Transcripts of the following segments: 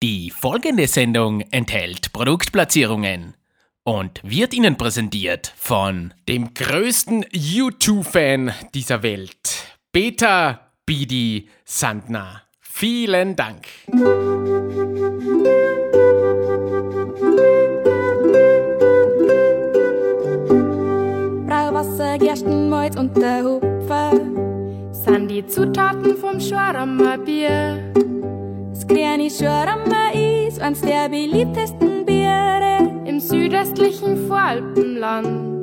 Die folgende Sendung enthält Produktplatzierungen und wird Ihnen präsentiert von dem größten YouTube-Fan dieser Welt, Peter Bidi Sandner. Vielen Dank. Brauwasser, Gerstenmalz und der Hupfer sind die Zutaten vom Schwarammer Bier. Kleine Schwarammer ist eins der beliebtesten Biere im südöstlichen Voralpenland.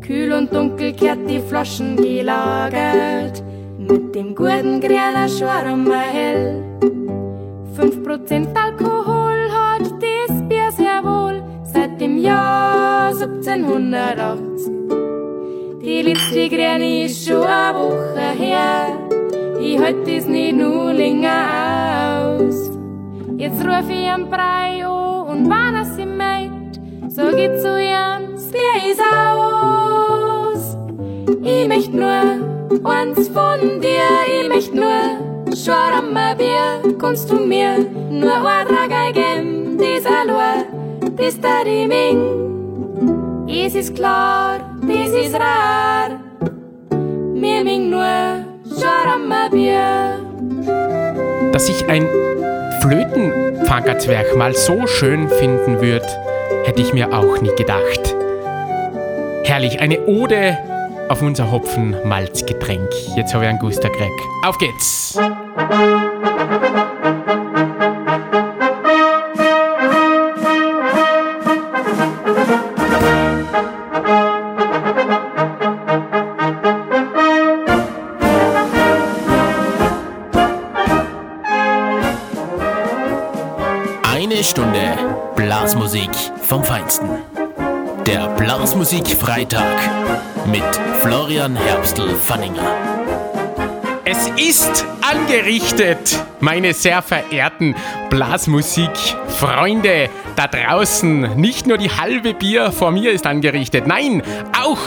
Kühl und dunkel kehrt die Flaschen gelagert, mit dem guten grüner Schwarammer hell. 5% Alkohol hat das Bier sehr wohl seit dem Jahr 1780. Die letzte Gräne ist schon eine Woche her. Ich halt das nicht nur länger aus. Jetzt ruf ich am Brei an und wann er sie meint, sag ich zu ihm, Bier ist aus. Ich möcht nur eins von dir, ich möcht nur Schwarammer Bier. Kannst du mir nur ein geben, dieser Lor, das da die Ming. Es ist klar, das ist rar. Mir ming nur. Dass ich ein Flötenfangerzwerg mal so schön finden würde, hätte ich mir auch nie gedacht. Herrlich, eine Ode auf unser Hopfen-Malzgetränk. Jetzt habe ich einen Guster Greg. Auf geht's! Stunde Blasmusik vom Feinsten. Der Blasmusik Freitag mit Florian Herbstl-Fanninger. Es ist angerichtet, meine sehr verehrten Blasmusik-Freunde da draußen. Nicht nur die halbe Bier vor mir ist angerichtet, nein, auch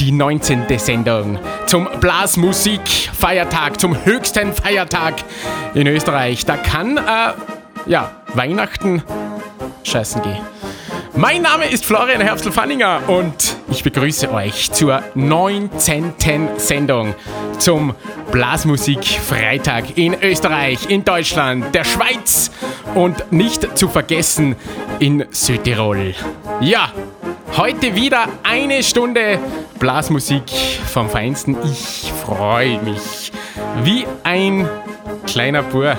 die 19. Sendung zum Blasmusik-Feiertag, zum höchsten Feiertag in Österreich. Da kann, äh, ja, Weihnachten scheißen gehen. Mein Name ist Florian Herbstl-Fanninger und ich begrüße euch zur 19. Sendung zum Blasmusik-Freitag in Österreich, in Deutschland, der Schweiz und nicht zu vergessen in Südtirol. Ja, heute wieder eine Stunde Blasmusik vom Feinsten. Ich freue mich wie ein kleiner Bur.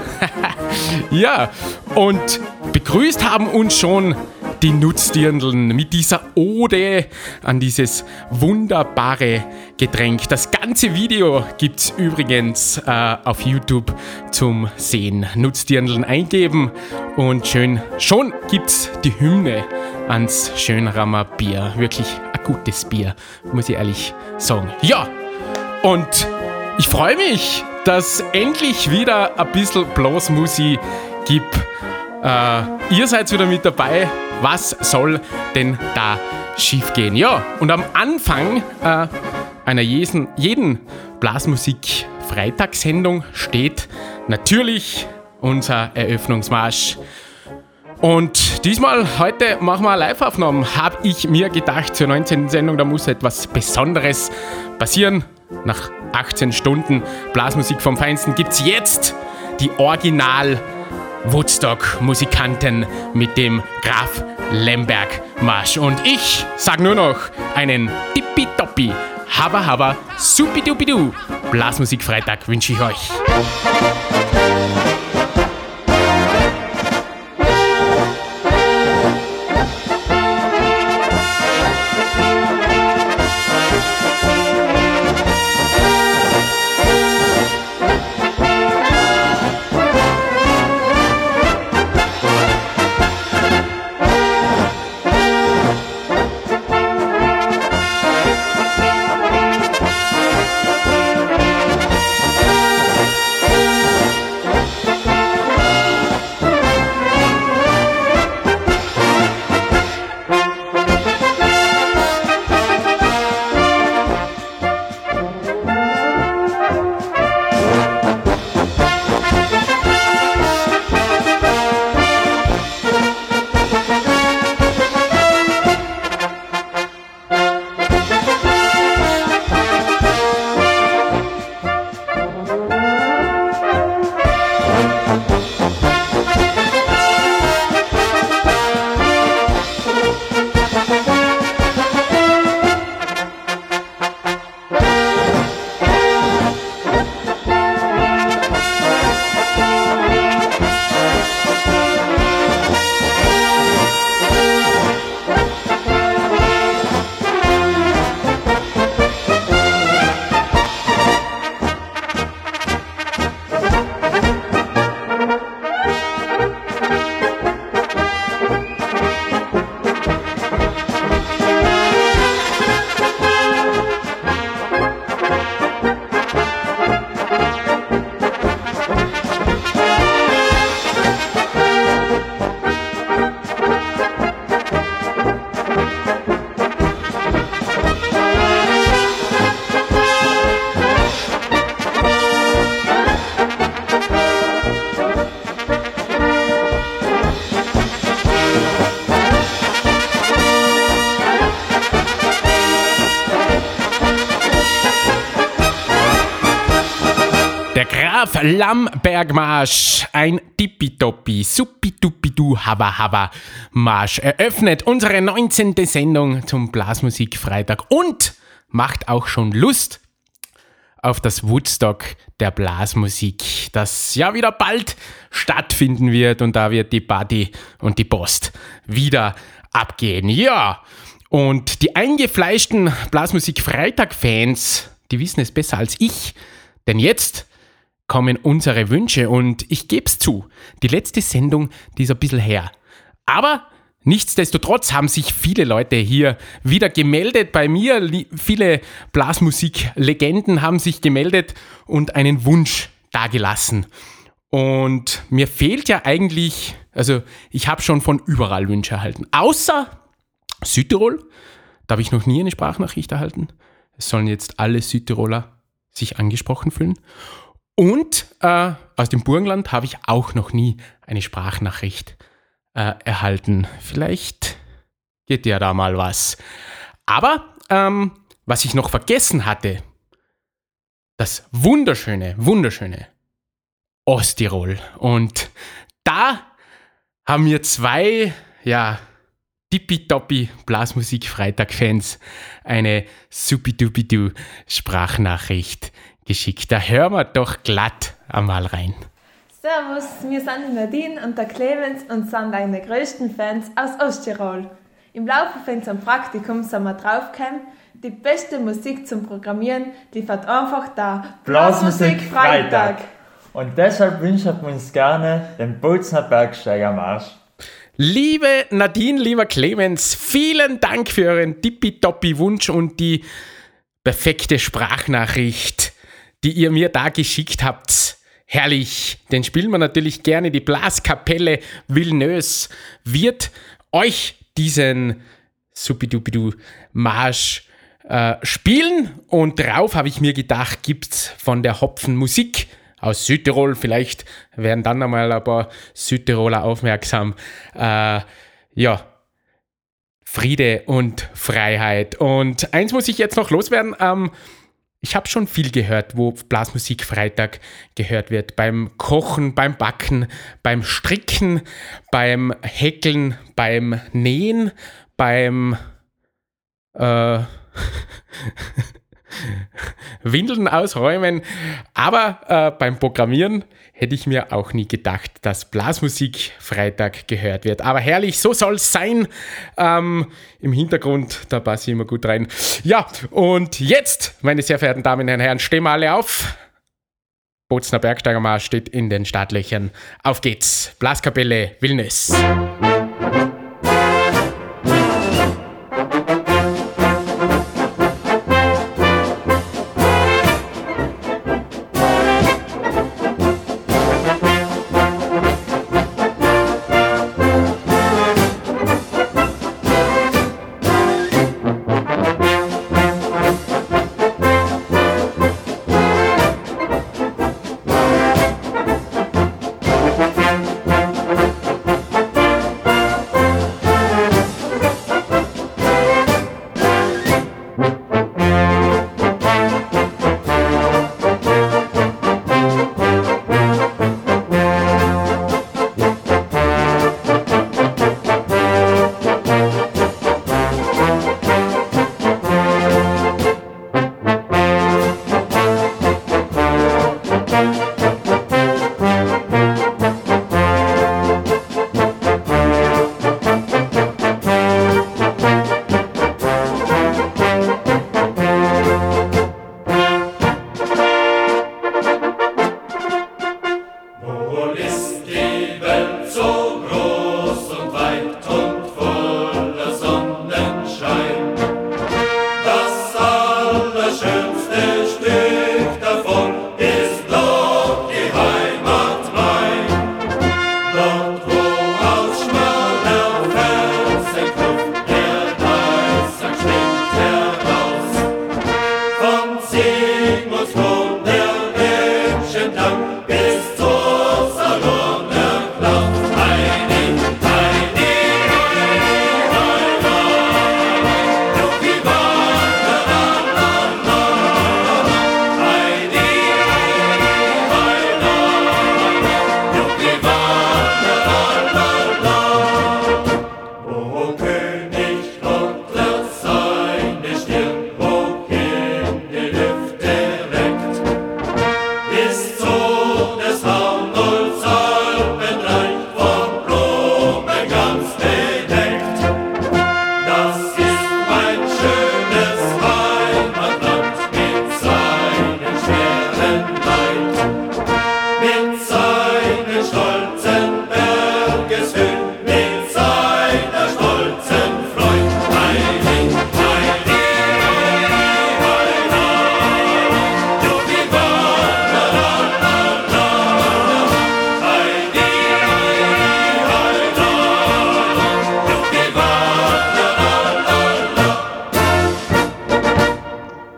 ja, und begrüßt haben uns schon die Nutzdirndeln mit dieser Ode an dieses wunderbare Getränk. Das ganze Video gibt's übrigens äh, auf YouTube zum Sehen. Nutzdirndeln eingeben und schön, schon gibt's die Hymne ans Schönrammer Bier. Wirklich ein gutes Bier, muss ich ehrlich sagen. Ja, und ich freue mich, dass endlich wieder ein bisschen Blasmusik gibt. Äh, ihr seid wieder mit dabei. Was soll denn da schiefgehen? Ja, und am Anfang äh, einer jeden, jeden Blasmusik-Freitagssendung steht natürlich unser Eröffnungsmarsch. Und diesmal, heute machen wir eine Live-Aufnahme, habe ich mir gedacht, zur 19. Sendung, da muss etwas Besonderes passieren. Nach 18 Stunden Blasmusik vom Feinsten gibt es jetzt die Original Woodstock-Musikanten mit dem Graf Lemberg Marsch. Und ich sag nur noch einen tippitoppi, haba haba, supidupidu Blasmusik Freitag wünsche ich euch. Olaf Lambergmarsch, ein tippitoppi, suppituppidu haba haba Marsch, eröffnet unsere 19. Sendung zum Blasmusik-Freitag und macht auch schon Lust auf das Woodstock der Blasmusik, das ja wieder bald stattfinden wird und da wird die Party und die Post wieder abgehen. Ja, und die eingefleischten Blasmusik-Freitag-Fans, die wissen es besser als ich, denn jetzt kommen unsere Wünsche und ich gebe es zu, die letzte Sendung, die ist ein bisschen her. Aber nichtsdestotrotz haben sich viele Leute hier wieder gemeldet bei mir. Viele Blasmusik-Legenden haben sich gemeldet und einen Wunsch dagelassen. Und mir fehlt ja eigentlich, also ich habe schon von überall Wünsche erhalten. Außer Südtirol, da habe ich noch nie eine Sprachnachricht erhalten. Es sollen jetzt alle Südtiroler sich angesprochen fühlen. Und äh, aus dem Burgenland habe ich auch noch nie eine Sprachnachricht äh, erhalten. Vielleicht geht ja da mal was. Aber ähm, was ich noch vergessen hatte, das wunderschöne, wunderschöne Osttirol. Und da haben wir zwei, ja, tippitoppi Blasmusik Freitag-Fans eine supidupidu Sprachnachricht geschickt. Da hören wir doch glatt einmal rein. Servus, wir sind die Nadine und der Clemens und sind deine größten Fans aus Osttirol. Im Laufe von unserem Praktikum sind wir draufgekommen, die beste Musik zum Programmieren liefert einfach der Blasmusik Freitag. Und deshalb wünschen wir uns gerne den Bozner Bergsteigermarsch. Liebe Nadine, lieber Clemens, vielen Dank für euren tippitoppi Wunsch und die perfekte Sprachnachricht die ihr mir da geschickt habt. Herrlich, den spielen wir natürlich gerne. Die Blaskapelle Villeneuve wird euch diesen Supidupidu Marsch äh, spielen. Und drauf habe ich mir gedacht, gibt's von der Hopfenmusik aus Südtirol. Vielleicht werden dann einmal ein paar Südtiroler aufmerksam. Äh, ja, Friede und Freiheit. Und eins muss ich jetzt noch loswerden. Ähm, ich habe schon viel gehört, wo Blasmusik Freitag gehört wird. Beim Kochen, beim Backen, beim Stricken, beim Häkeln, beim Nähen, beim äh, Windeln ausräumen. Aber äh, beim Programmieren hätte ich mir auch nie gedacht, dass Blasmusik Freitag gehört wird. Aber herrlich, so soll es sein. Ähm, Im Hintergrund, da passe ich immer gut rein. Ja, und jetzt, meine sehr verehrten Damen und Herren, stehen wir alle auf. Bozner Bergsteigermarsch steht in den Startlöchern. Auf geht's. Blaskapelle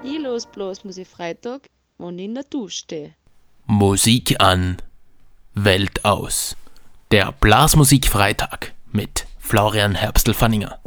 Wilnes. Blasmusikfreitag, wenn ich in der Dusche stehe. Musik an, Welt aus. Der Blasmusikfreitag mit Florian Herbstl-Fanninger.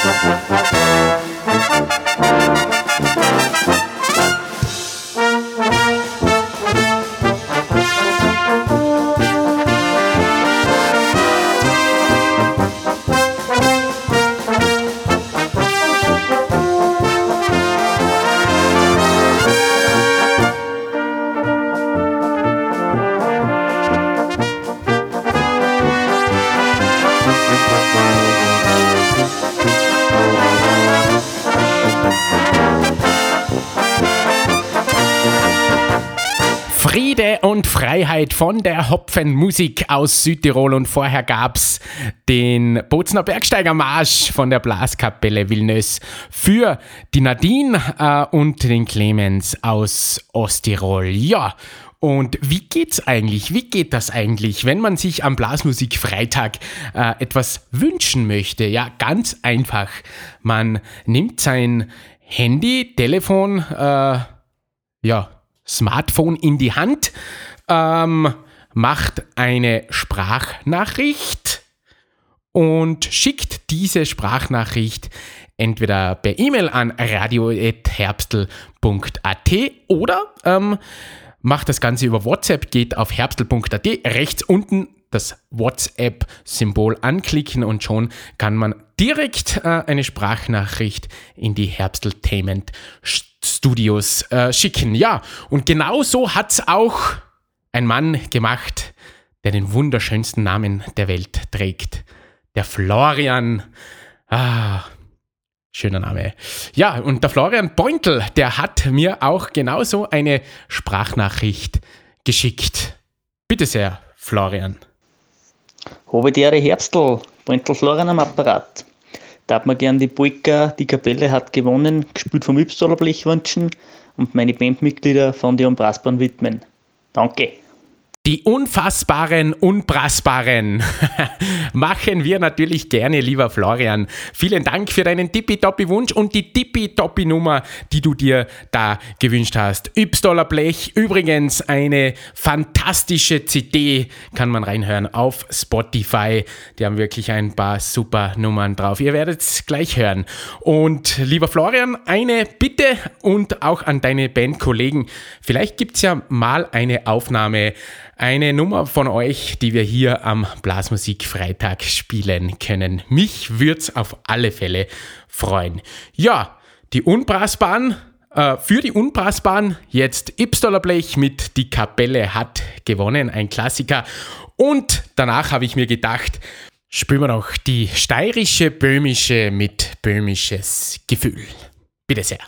Friede Freiheit von der Hopfenmusik aus Südtirol und vorher gab's den Bozner Bergsteigermarsch von der Blaskapelle Villeneuve für die Nadine äh, und den Clemens aus Osttirol. Ja, und wie geht's eigentlich? Wie geht das eigentlich, wenn man sich am Blasmusikfreitag äh, etwas wünschen möchte? Ja, ganz einfach. Man nimmt sein Handy, Telefon, äh, ja, Smartphone in die Hand, ähm, macht eine Sprachnachricht und schickt diese Sprachnachricht entweder per E-Mail an radio.herbstel.at oder ähm, macht das Ganze über WhatsApp, geht auf herbstel.at, rechts unten das WhatsApp-Symbol anklicken und schon kann man direkt äh, eine Sprachnachricht in die Herbsteltainment Studios äh, schicken. Ja, und genau so hat es auch ein Mann gemacht, der den wunderschönsten Namen der Welt trägt. Der Florian. Ah, schöner Name. Ja, und der Florian Pointel, der hat mir auch genauso eine Sprachnachricht geschickt. Bitte sehr, Florian. Ehre Herbstl, Pointel Florian am Apparat. Da hat mir gern die Polka, die Kapelle hat gewonnen, gespielt vom Ypsiler Blech wünschen und meine Bandmitglieder von die Brassbahn widmen. Danke. Die unfassbaren, unbrassbaren machen wir natürlich gerne, lieber Florian. Vielen Dank für deinen Tippitoppi-Wunsch und die Tippitoppi-Nummer, die du dir da gewünscht hast. Ypstoller Blech, übrigens eine fantastische CD, kann man reinhören auf Spotify. Die haben wirklich ein paar super Nummern drauf. Ihr werdet es gleich hören. Und lieber Florian, eine Bitte und auch an deine Bandkollegen. Vielleicht gibt es ja mal eine Aufnahme eine Nummer von euch, die wir hier am Blasmusik Freitag spielen können. Mich würde es auf alle Fälle freuen. Ja, die Unbrassbahn, äh, für die Unbrassbahn jetzt Ypstoler Blech mit Die Kapelle hat gewonnen, ein Klassiker. Und danach habe ich mir gedacht, Spüren wir noch die steirische Böhmische mit böhmisches Gefühl. Bitte sehr.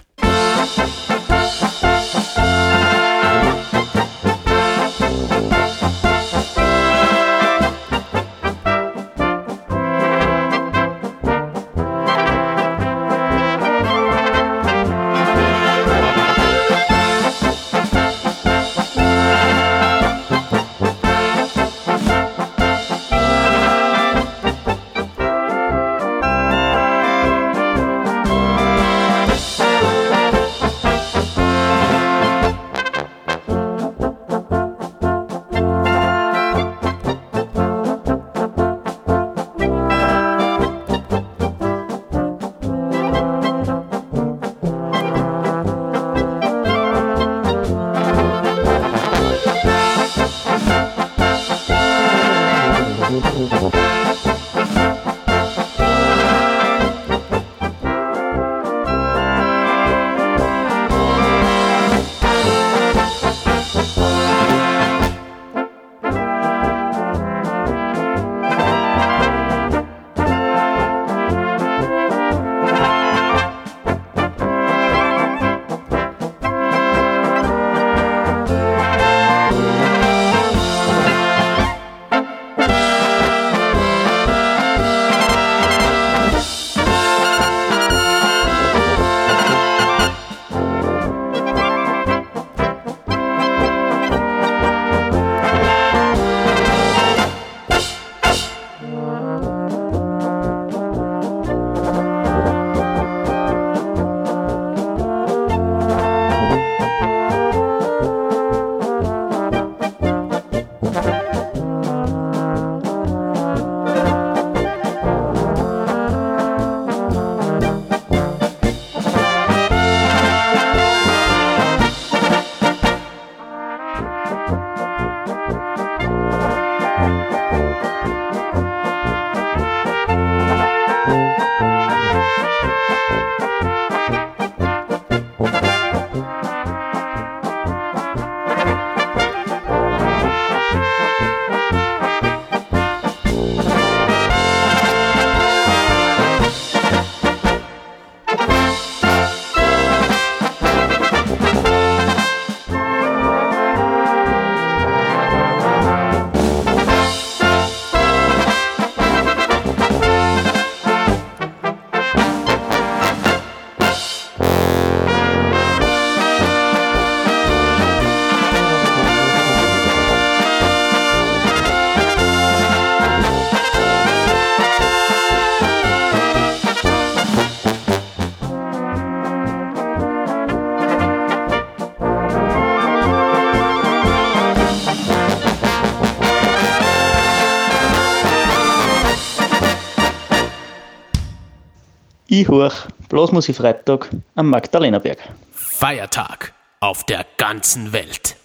Ich hoch Blasmusik-Freitag am Magdalenerberg. Feiertag auf der ganzen Welt.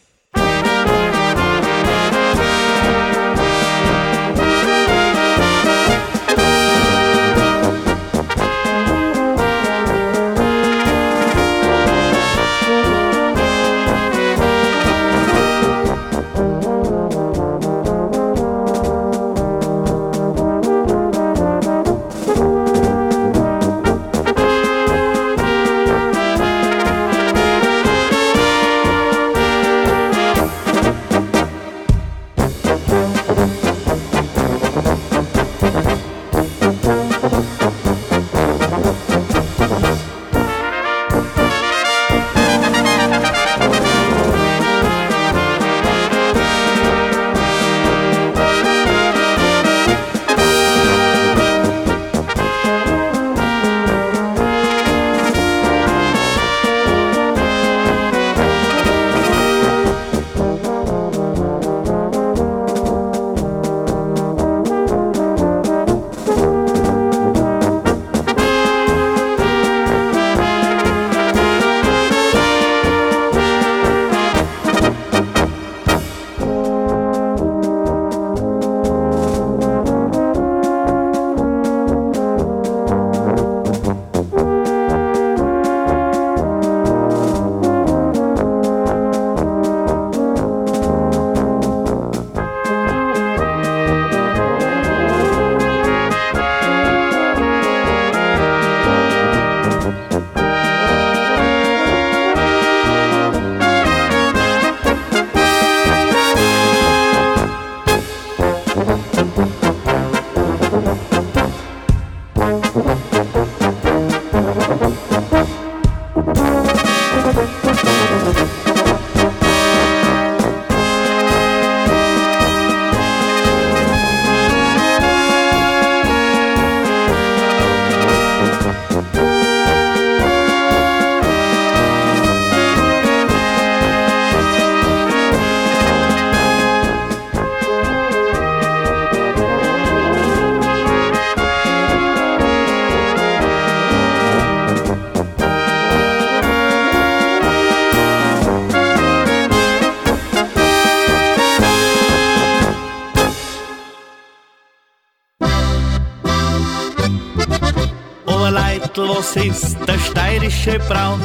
Steirische Braun?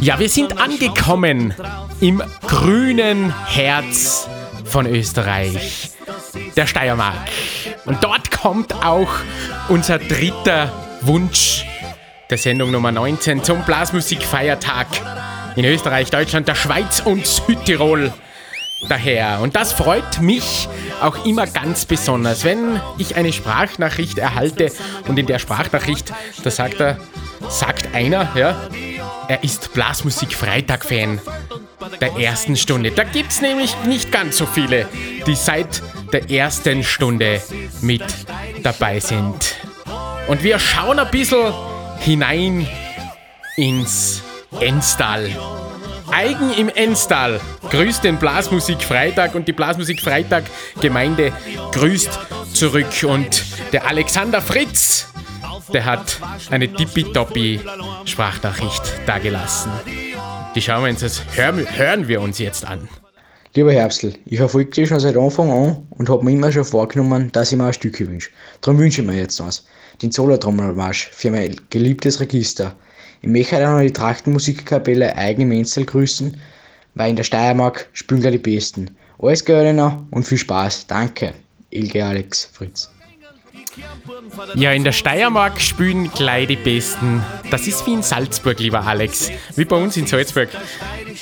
Ja, wir sind angekommen im grünen Herz von Österreich, der Steiermark. Und dort kommt auch unser dritter Wunsch der Sendung Nummer 19 zum Blasmusikfeiertag in Österreich, Deutschland, der Schweiz und Südtirol daher. Und das freut mich auch immer ganz besonders, wenn ich eine Sprachnachricht erhalte und in der Sprachnachricht, da sagt er, sagt einer, ja, er ist Blasmusik-Freitag-Fan der ersten Stunde. Da gibt es nämlich nicht ganz so viele, die seit der ersten Stunde mit dabei sind. Und wir schauen ein bisschen hinein ins Enstal. Eigen im Enstal grüßt den Blasmusik Freitag und die Blasmusik Freitag Gemeinde grüßt zurück. Und der Alexander Fritz, der hat eine tippitoppi Sprachnachricht dagelassen. Die schauen wir uns jetzt, hören, hören wir uns jetzt an. Lieber Herbstl, ich verfolge dich schon seit Anfang an und habe mir immer schon vorgenommen, dass ich mir ein Stück wünsche. Darum wünsche ich mir jetzt was. Den Solotrommelmarsch für mein geliebtes Register. Ich möchte auch noch die Trachtenmusikkapelle Eigen im Enstal grüßen, weil in der Steiermark spielen die Besten. Alles Gute noch und viel Spaß. Danke. Ilge Alex Fritz. Ja, in der Steiermark spielen gleich die Besten. Das ist wie in Salzburg, lieber Alex. Wie bei uns in Salzburg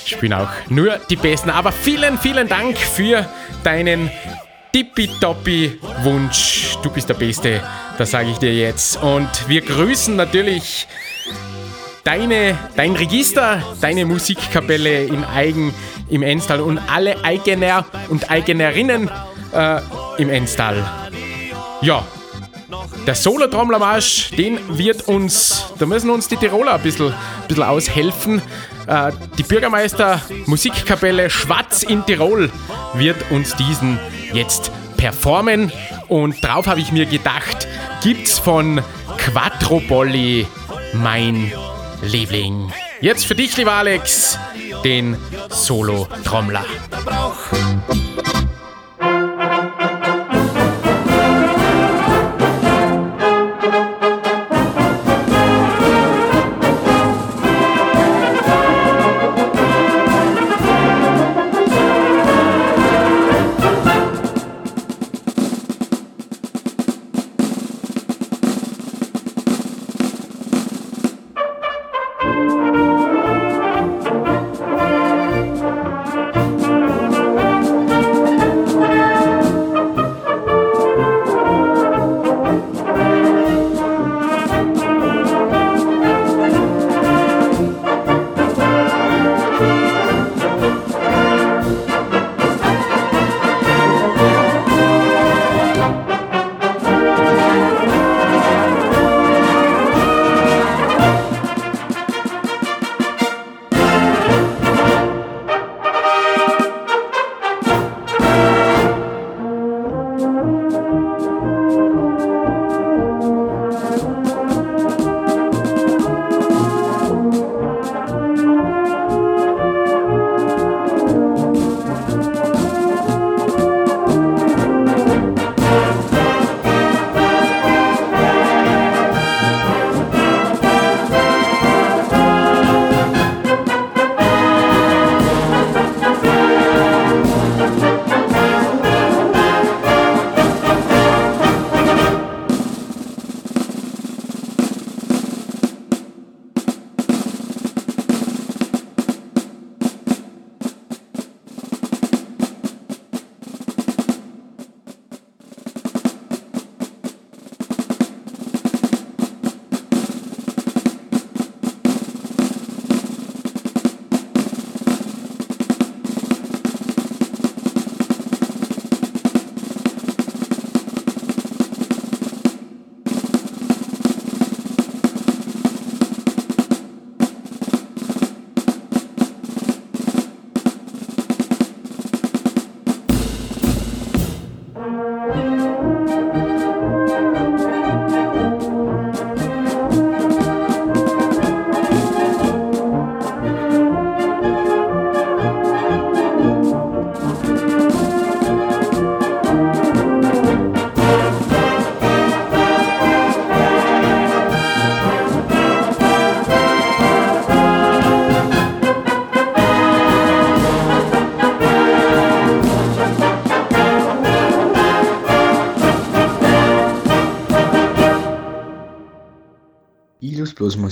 spielen auch nur die Besten. Aber vielen, vielen Dank für deinen tippitoppi Wunsch. Du bist der Beste, das sage ich dir jetzt. Und wir grüßen natürlich deine, dein Register, deine Musikkapelle in Eigen im Enstal und alle Eigener und Eigenerinnen äh, im Enstal. Ja, der Solo-Trommlermarsch, den wird uns, da müssen uns die Tiroler ein bisschen, ein bisschen aushelfen. Äh, die Bürgermeister Musikkapelle Schwarz in Tirol wird uns diesen jetzt performen. Und drauf habe ich mir gedacht, gibt's von Quattro mein Liebling. Jetzt für dich, lieber Alex, den Solo-Trommler.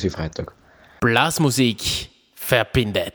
Bluesmusik-Freitag. Blasmusik verbindet.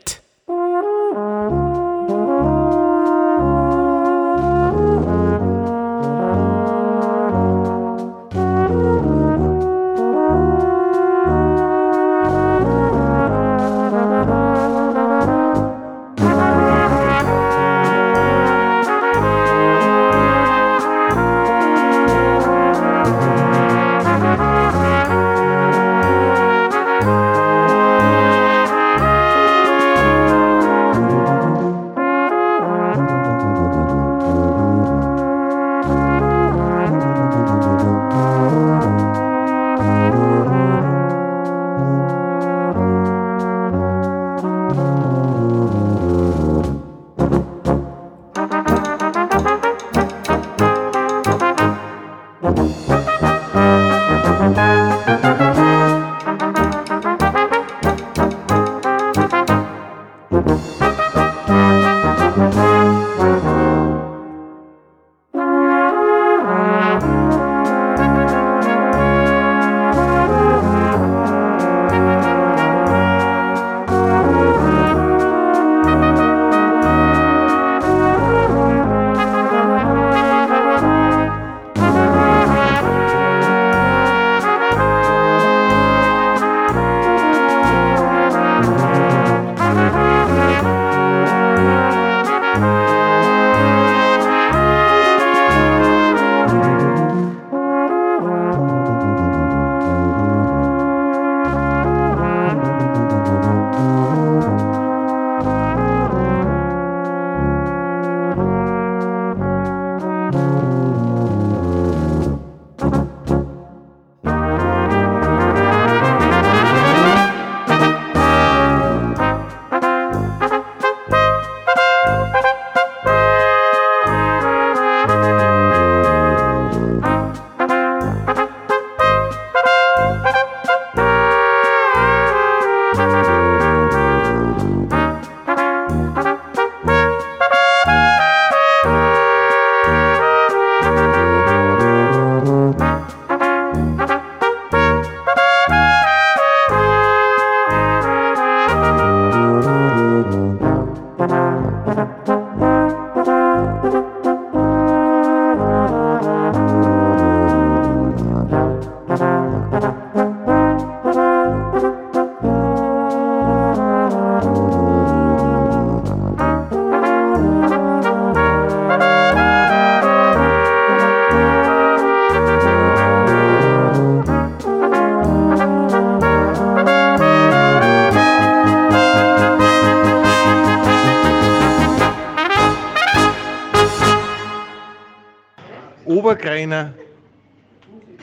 Obergreiner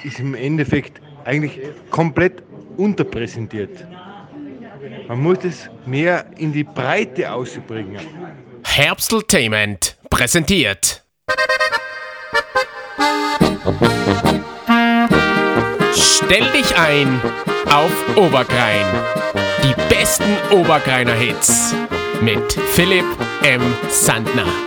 ist im Endeffekt eigentlich komplett unterpräsentiert. Man muss es mehr in die Breite ausbringen. Herbsteltainment präsentiert. Stell dich ein auf Obergrein. Die besten Obergreiner Hits mit Philipp M. Sandner.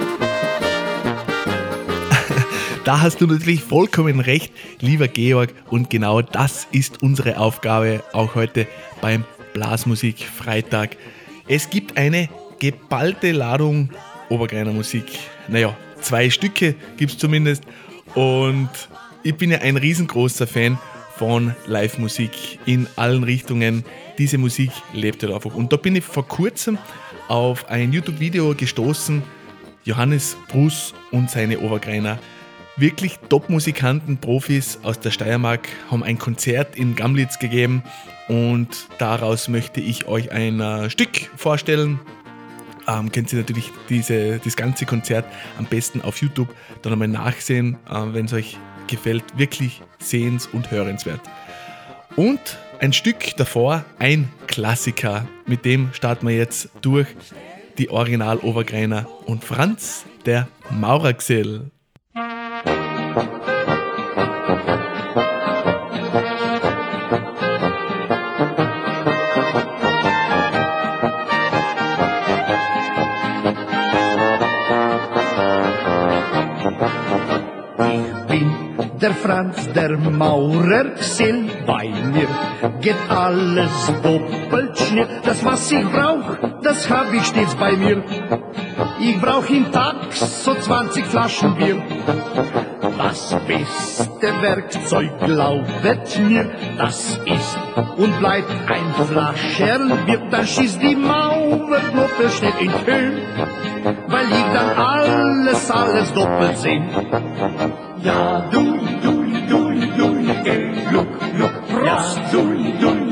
Da hast du natürlich vollkommen recht, lieber Georg. Und genau das ist unsere Aufgabe auch heute beim Blasmusik Freitag. Es gibt eine geballte Ladung Obergreiner Musik. Naja, zwei Stücke gibt es zumindest. Und ich bin ja ein riesengroßer Fan von Live-Musik in allen Richtungen. Diese Musik lebt halt einfach. Und da bin ich vor kurzem auf ein YouTube-Video gestoßen. Johannes Bruss und seine Obergreiner wirklich Top-Musikanten, Profis aus der Steiermark haben ein Konzert in Gamlitz gegeben und daraus möchte ich euch ein äh, Stück vorstellen. Ähm, könnt ihr natürlich diese, das ganze Konzert am besten auf YouTube dann einmal nachsehen, äh, wenn es euch gefällt. Wirklich sehens- und hörenswert. Und ein Stück davor, ein Klassiker. Mit dem starten wir jetzt durch die Original-Obergreiner und Franz, der Maurergesell. Der der Franz, der Maurer, Xell bei mir. Geht alles doppelt schnell. Das, was ich brauch, das hab ich stets bei mir. Ich brauch im Tag so 20 Flaschen Bier. Das beste Werkzeug, glaubet mir, das ist und bleibt ein Flascherl Bier. Dann schießt die Mauerknoppe schnell in Höhe, weil ich dann alles, alles doppelt seh. Ja, du, du, du, du, eh, look, look, Prost, du, du, du, du,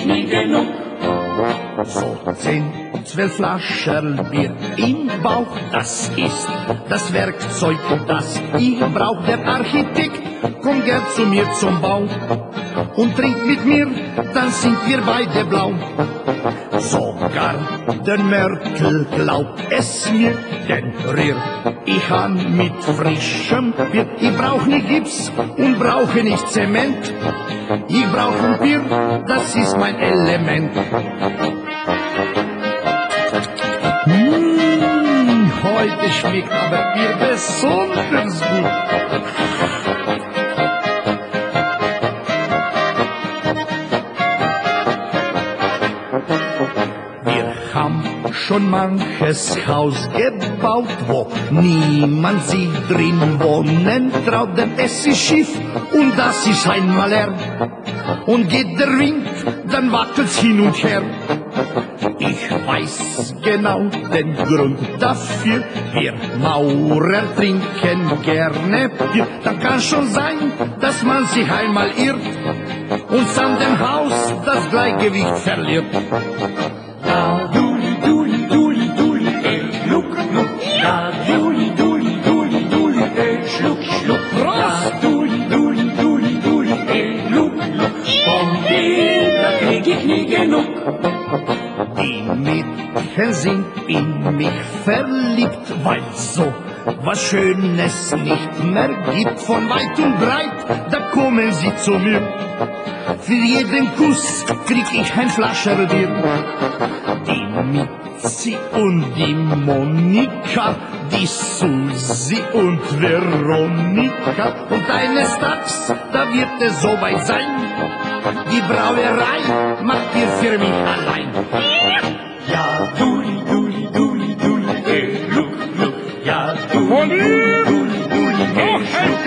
ich nie genug. So zehn, zwölf Flaschen Bier im Bauch, das ist das Werkzeug, das ich brauch. Der Architekt kommt gern zu mir zum Bau und trinkt mit mir, dann sind wir beide blau. Sogar der Mörtel glaubt es mir, denn rühr ich an mit frischem Bier. Ich brauch nicht Gips und brauche nicht Zement. Ich brauch ein Bier, das ist mein Element. Mmh, heute schmeckt aber Bier besonders gut. Schon manches Haus gebaut, wo niemand sich drin wohnen traut, denn es ist Schiff und das ist einmal er. Und geht der Wind, dann wackelt's hin und her. Ich weiß genau den Grund dafür. Wir Maurer trinken gerne Bier. Dann kann schon sein, dass man sich einmal irrt und an dem Haus das Gleichgewicht verliert. Mädchen sind in mich verliebt, weil so was Schönes nicht mehr gibt. Von weit und breit, da kommen sie zu mir. Für jeden Kuss krieg ich ein Flascherl Bier. Die Mitzi und die Monika, die Susi und Veronika. Und eines Tages, da wird es soweit sein. Die Brauerei macht ihr für mich allein. Ja, doodly, doodly, doodly, doodly, hey, look, look. Ja, doodly, doodly, doodly, hey, look, look.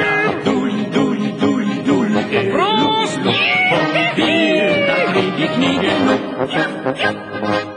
Ja, doodly, doodly, doodly, doodly, hey, look, look. Von dir, da krieg ich nie genug. Ja, ja.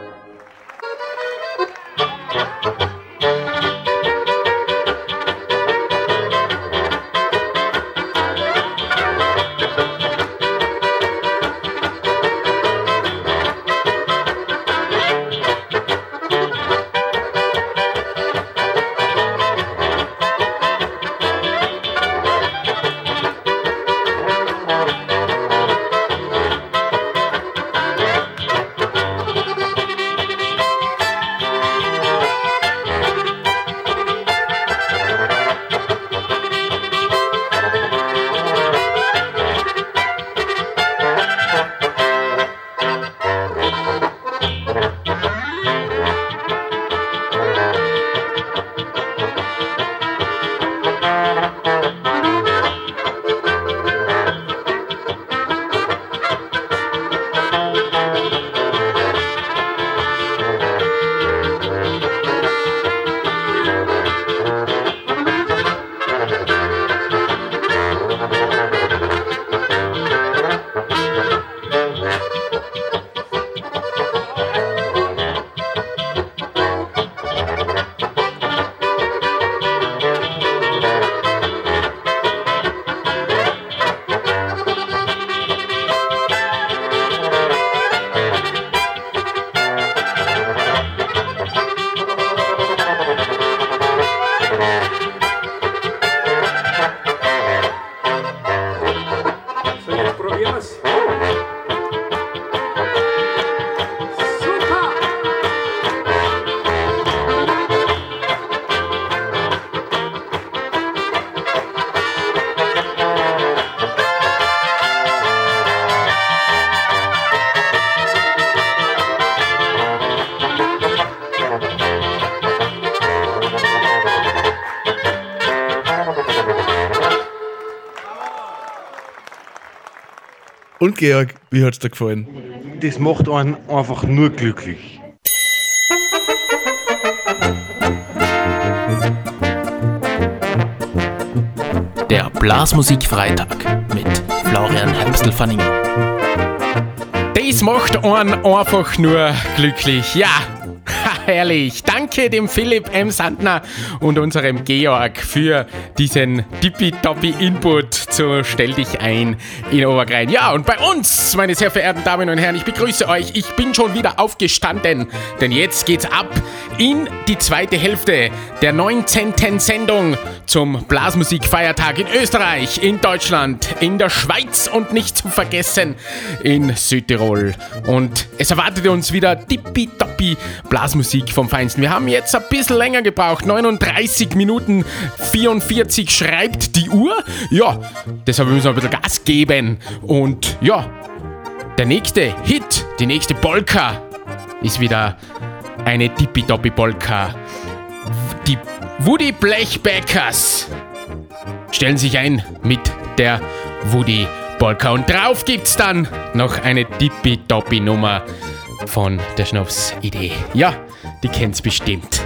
Und Georg, wie hat es dir gefallen? Das macht einen einfach nur glücklich. Der Blasmusik-Freitag mit Florian Herbstl-Fanninger. Das macht einen einfach nur glücklich. Ja, herrlich. Danke dem Philipp M. Sandner und unserem Georg für diesen tippitoppi Input zu Stell dich ein in Obergrein. Ja, und bei uns, meine sehr verehrten Damen und Herren, ich begrüße euch. Ich bin schon wieder aufgestanden, denn jetzt geht's ab in die zweite Hälfte der 19. Sendung zum Blasmusikfeiertag in Österreich, in Deutschland, in der Schweiz und nicht zu vergessen in Südtirol. Und es erwartet uns wieder tippitoppi Blasmusik vom Feinsten. Wir haben jetzt ein bisschen länger gebraucht, 39 Minuten 44 schreibt die Uhr. Ja, deshalb müssen wir ein bisschen Gas geben. Und ja, der nächste Hit, die nächste Polka ist wieder eine tippitoppi Polka. Die Woody Blechbackers stellen sich ein mit der Woody Polka. Und drauf gibt's dann noch eine tippitoppi Nummer von der Schnapsidee. Ja, die kennt's bestimmt.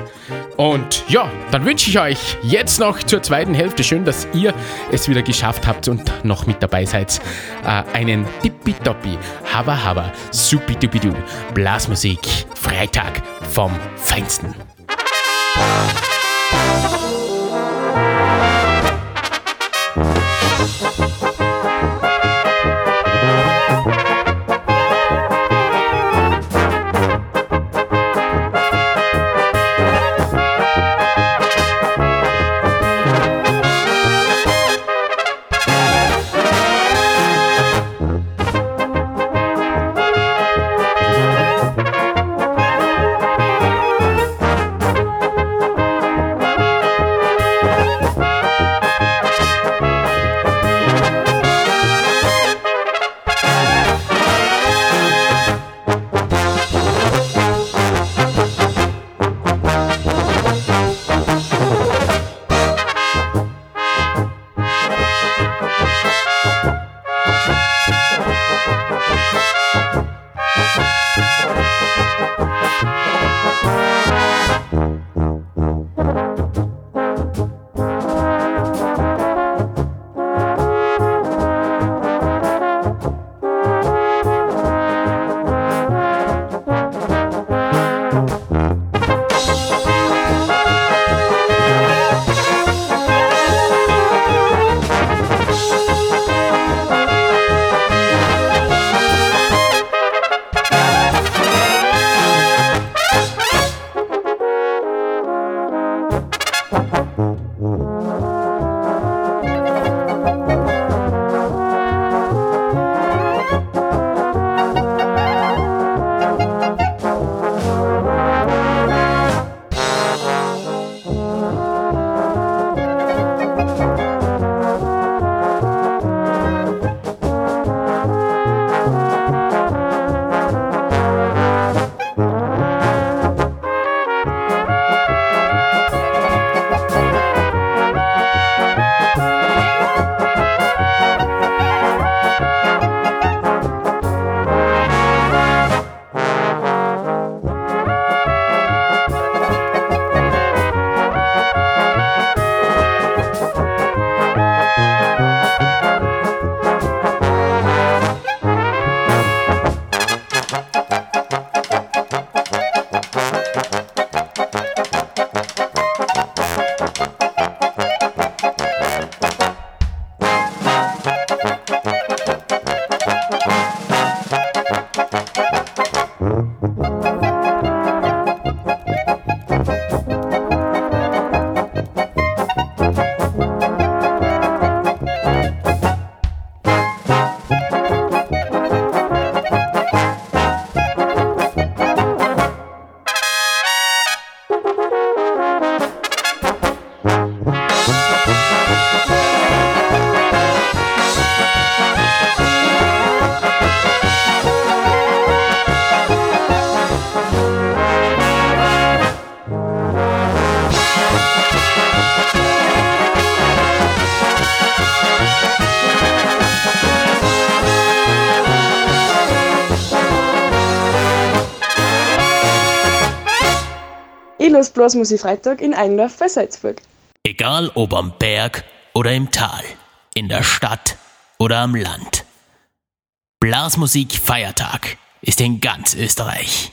Und ja, dann wünsche ich euch jetzt noch zur zweiten Hälfte, schön, dass ihr es wieder geschafft habt und noch mit dabei seid, äh, einen tippitoppi, haba haba, supidupidu, Blasmusik, Freitag vom Feinsten. Blasmusik-Freitag in Einlauf bei Salzburg. Egal ob am Berg oder im Tal, in der Stadt oder am Land. Blasmusik Feiertag ist in ganz Österreich.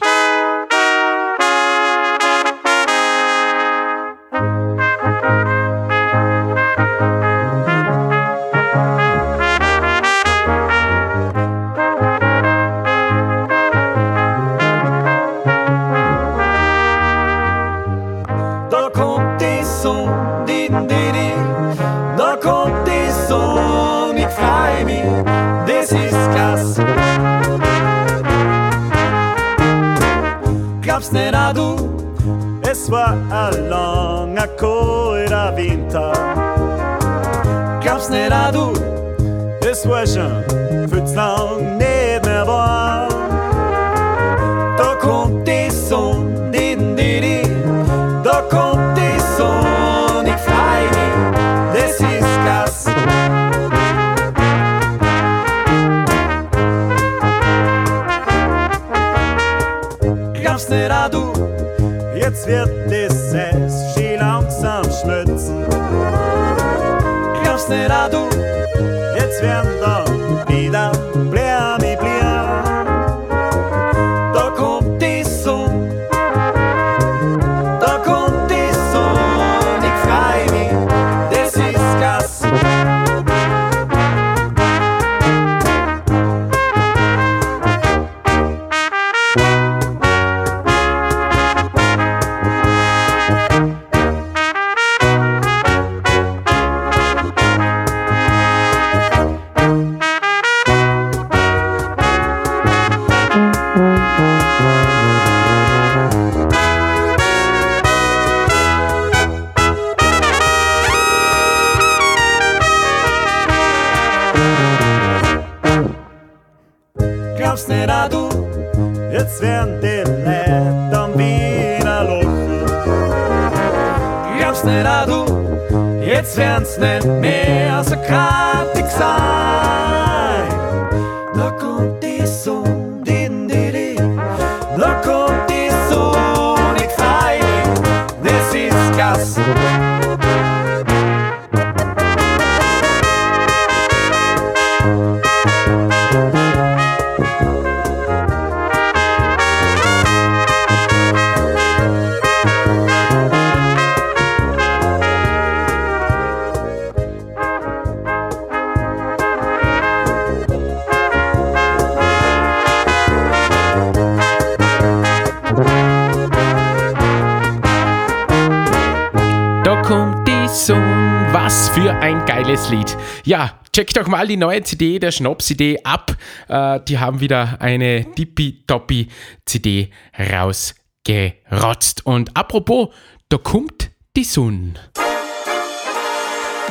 Doch mal die neue CD der Schnaps-CD ab. Äh, die haben wieder eine tippitoppi CD rausgerotzt. Und apropos, da kommt die Sonne.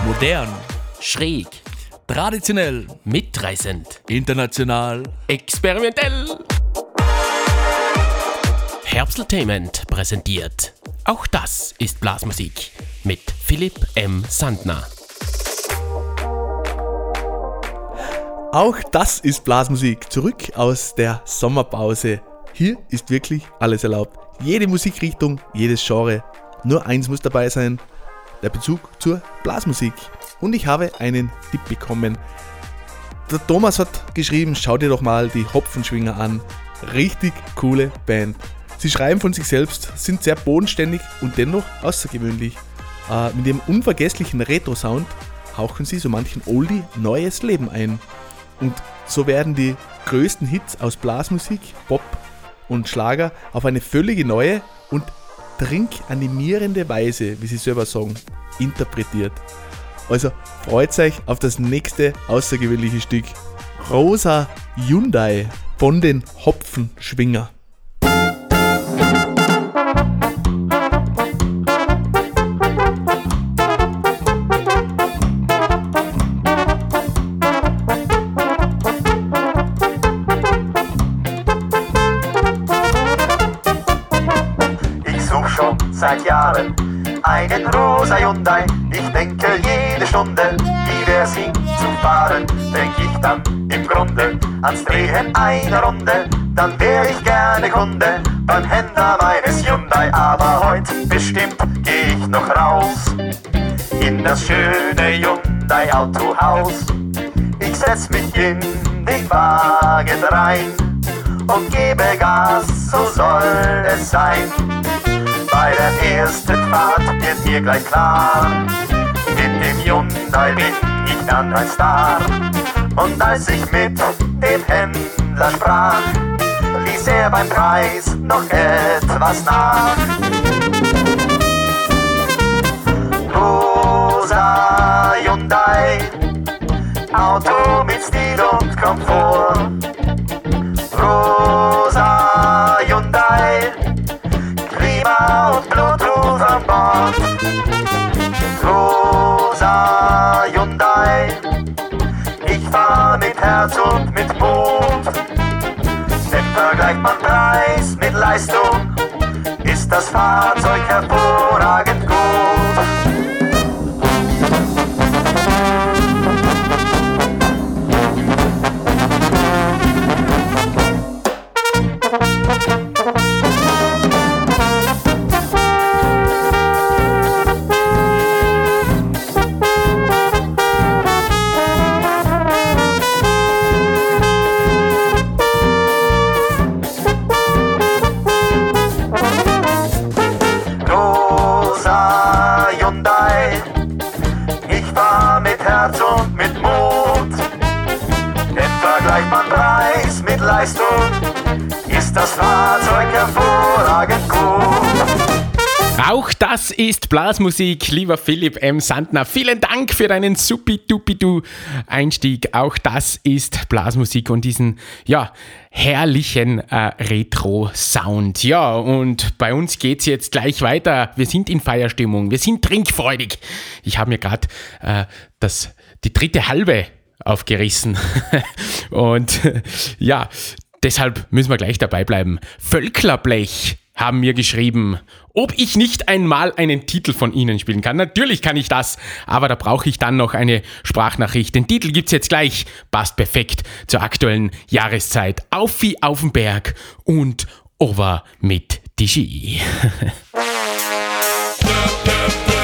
Modern, Schräg, traditionell, mitreißend, international. Experimentell. Herbsteltainment präsentiert. Auch das ist Blasmusik mit Philipp M. Sandner. Auch das ist Blasmusik. Zurück aus der Sommerpause. Hier ist wirklich alles erlaubt. Jede Musikrichtung, jedes Genre. Nur eins muss dabei sein: der Bezug zur Blasmusik. Und ich habe einen Tipp bekommen. Der Thomas hat geschrieben: Schau dir doch mal die Hopfenschwinger an. Richtig coole Band. Sie schreiben von sich selbst, sind sehr bodenständig und dennoch außergewöhnlich. Äh, mit ihrem unvergesslichen Retro-Sound hauchen sie so manchen Oldie neues Leben ein. Und so werden die größten Hits aus Blasmusik, Pop und Schlager auf eine völlige neue und trinkanimierende Weise, wie sie selber sagen, interpretiert. Also freut euch auf das nächste außergewöhnliche Stück. Rosa Hyundai von den Hopfenschwinger. Seit Jahren einen rosa Hyundai. Ich denke jede Stunde, wie der singt zu fahren. Denk ich dann im Grunde ans Drehen einer Runde. Dann wär ich gerne Kunde beim Händler meines Hyundai, aber heute bestimmt geh ich noch raus in das schöne Hyundai Autohaus. Ich setz mich in den Wagen rein und gebe Gas, so soll es sein. Bei der ersten Fahrt wird mir gleich klar, mit dem Hyundai bin ich dann ein Star. Und als ich mit dem Händler sprach, ließ er beim Preis noch etwas nach. careful. Ist Blasmusik, lieber Philipp M. Sandner. Vielen Dank für deinen supi-dupi-du Einstieg. Auch das ist Blasmusik und diesen, ja, herrlichen äh, Retro-Sound. Ja, und bei uns geht's jetzt gleich weiter. Wir sind in Feierstimmung, wir sind trinkfreudig. Ich habe mir gerade äh, die dritte Halbe aufgerissen. und ja, deshalb müssen wir gleich dabei bleiben. Völklerblech haben mir geschrieben, ob ich nicht einmal einen Titel von Ihnen spielen kann. Natürlich kann ich das, aber da brauche ich dann noch eine Sprachnachricht. Den Titel gibt's jetzt gleich. Passt perfekt zur aktuellen Jahreszeit. Auf wie auf den Berg und over mit die Ski.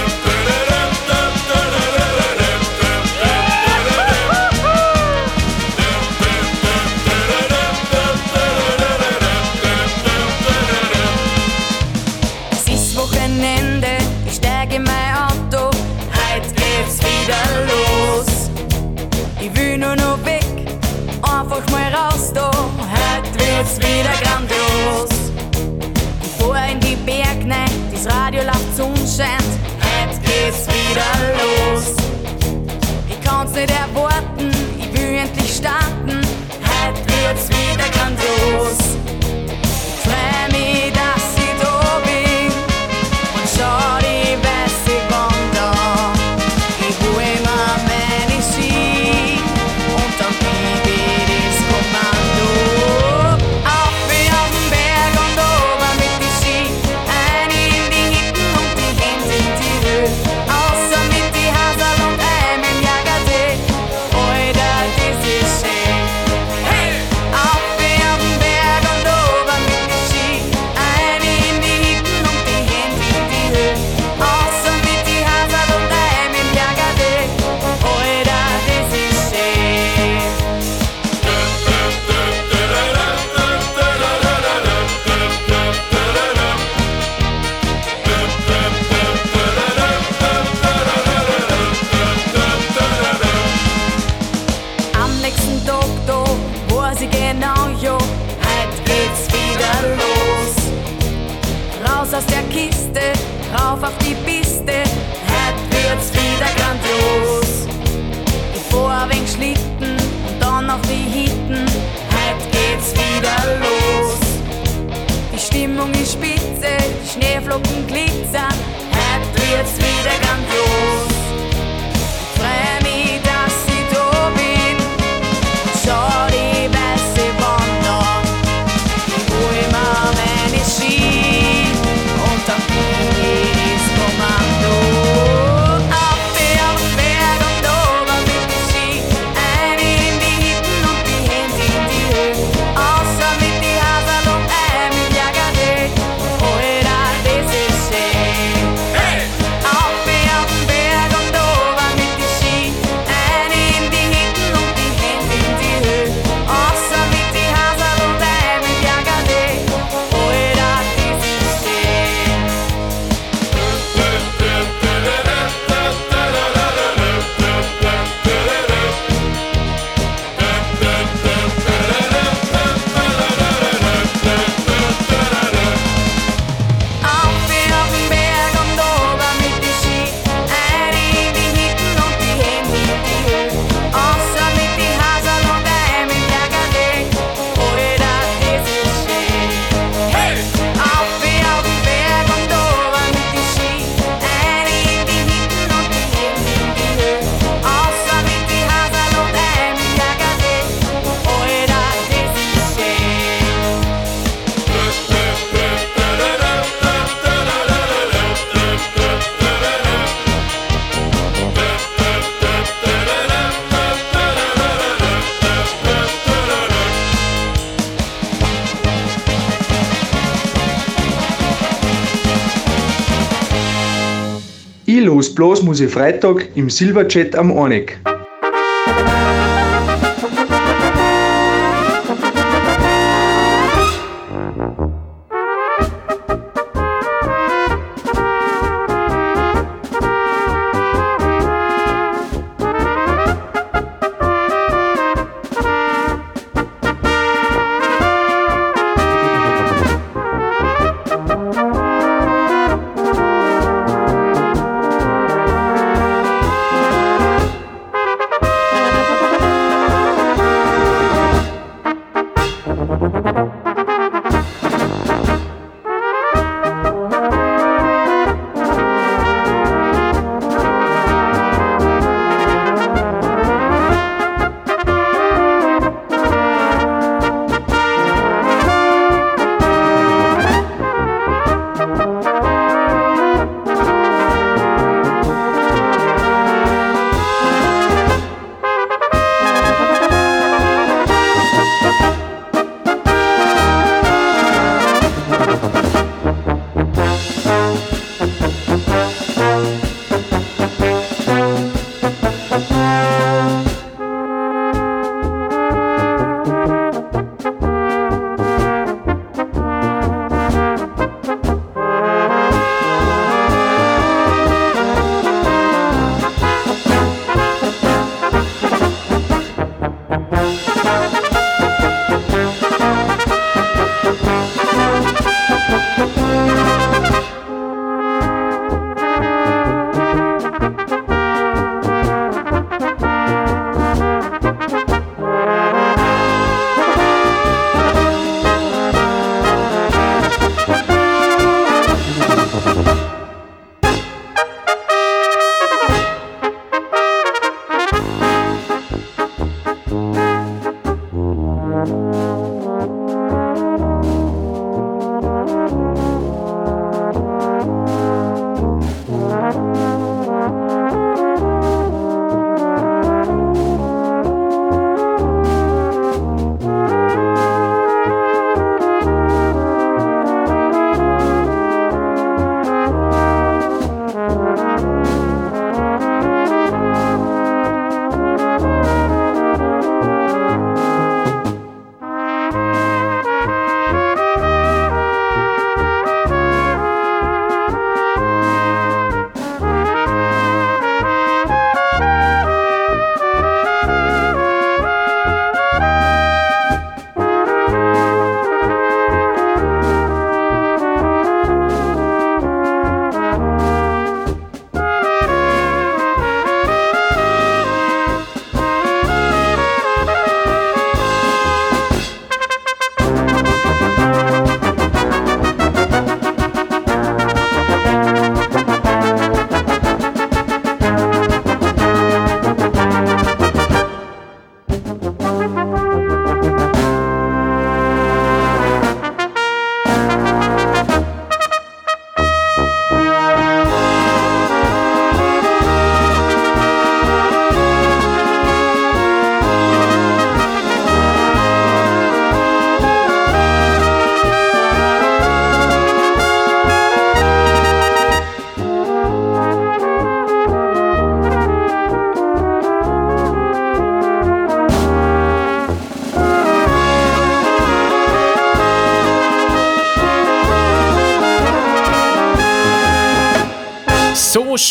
los Blasmusik Freitag im Silberchat am Oneck.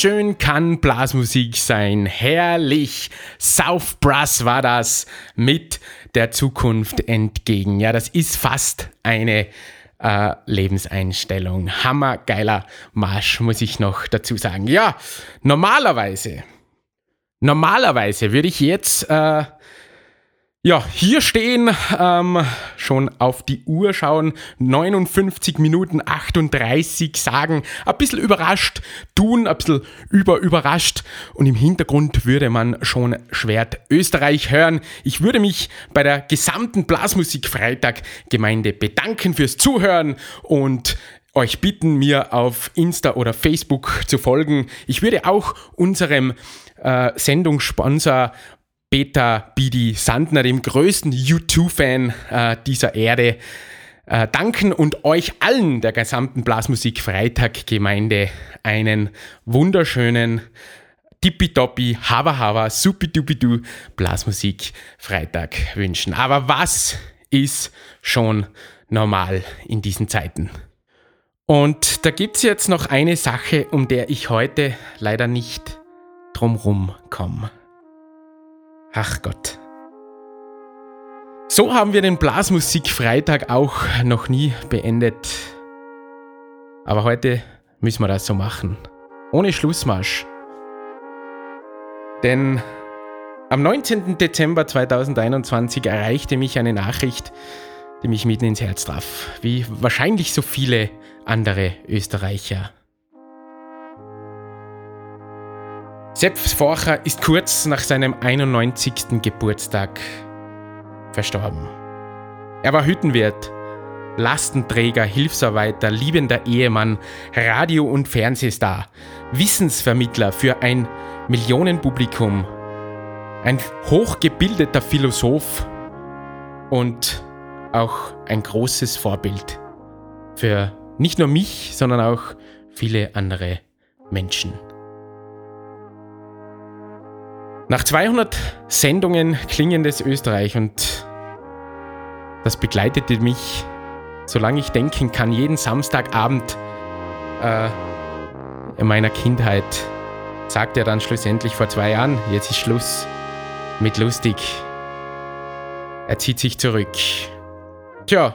Schön kann Blasmusik sein. Herrlich. South Brass war das mit der Zukunft entgegen. Ja, das ist fast eine äh, Lebenseinstellung. Hammergeiler Marsch, muss ich noch dazu sagen. Ja, normalerweise, normalerweise würde ich jetzt äh, ja, hier stehen, ähm, schon auf die Uhr schauen, 59 Minuten 38 sagen, ein bisschen überrascht tun, ein bisschen überüberrascht und im Hintergrund würde man schon Schwert Österreich hören. Ich würde mich bei der gesamten Blasmusik Freitag Gemeinde bedanken fürs Zuhören und euch bitten, mir auf Insta oder Facebook zu folgen. Ich würde auch unserem äh, Sendungssponsor Peter Bidi Sandner, dem größten U2-Fan äh, dieser Erde, äh, danken und euch allen der gesamten Blasmusik Freitag Gemeinde einen wunderschönen tippitoppi, hava hava, supidupidu Blasmusik Freitag wünschen. Aber was ist schon normal in diesen Zeiten? Und da gibt es jetzt noch eine Sache, um der ich heute leider nicht drumrum komme. Ach Gott. So haben wir den Blasmusik-Freitag auch noch nie beendet. Aber heute müssen wir das so machen. Ohne Schlussmarsch. Denn am 19. Dezember 2021 erreichte mich eine Nachricht, die mich mitten ins Herz traf, wie wahrscheinlich so viele andere Österreicher. Sepp Forcher ist kurz nach seinem 91. Geburtstag verstorben. Er war Hüttenwirt, Lastenträger, Hilfsarbeiter, liebender Ehemann, Radio- und Fernsehstar, Wissensvermittler für ein Millionenpublikum, ein hochgebildeter Philosoph und auch ein großes Vorbild für nicht nur mich, sondern auch viele andere Menschen. Nach 200 Sendungen Klingendes Österreich und das begleitete mich, solange ich denken kann, jeden Samstagabend äh, in meiner Kindheit, sagte er dann schlussendlich vor zwei Jahren, jetzt ist Schluss mit lustig. Er zieht sich zurück. Tja,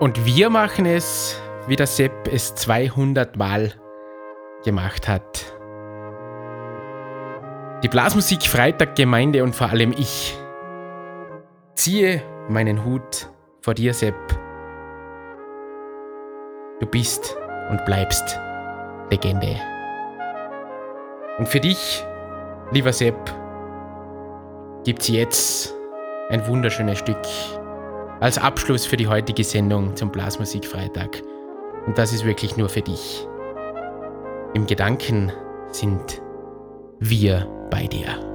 und wir machen es, wie der Sepp es 200 Mal gemacht hat. Die Blasmusik Freitag Gemeinde und vor allem ich ziehe meinen Hut vor dir, Sepp. Du bist und bleibst Legende. Und für dich, lieber Sepp, gibt's jetzt ein wunderschönes Stück als Abschluss für die heutige Sendung zum Blasmusik Freitag. Und das ist wirklich nur für dich. Im Gedanken sind wir bei dir.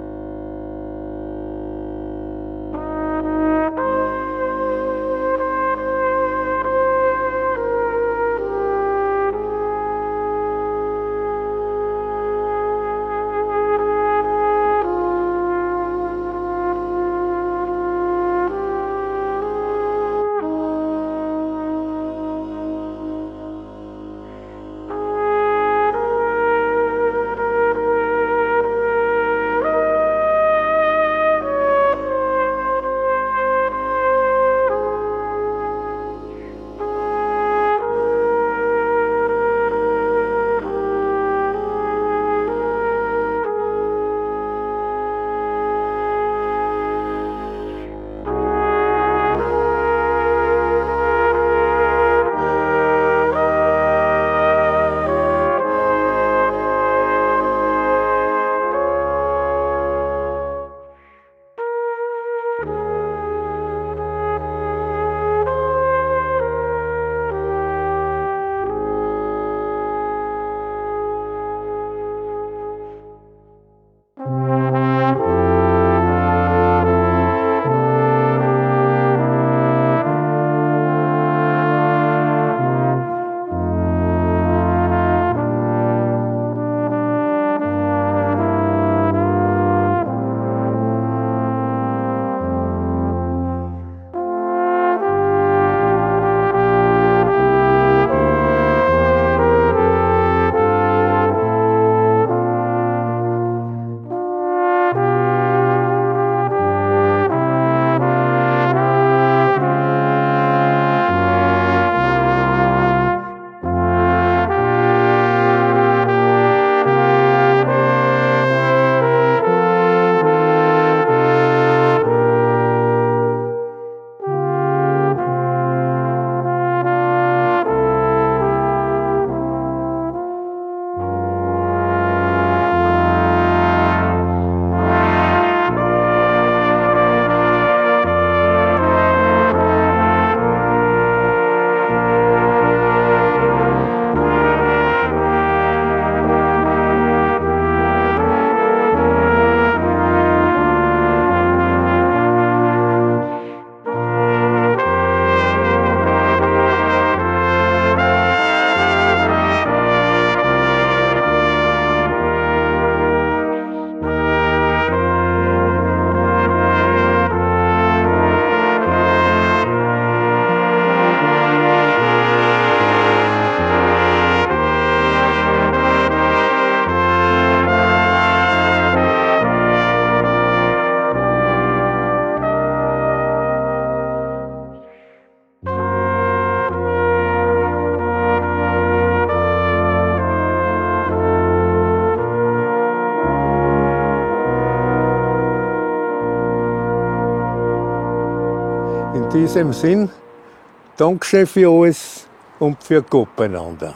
Diesem Sinn, Dankeschön für alles und für Gott beieinander.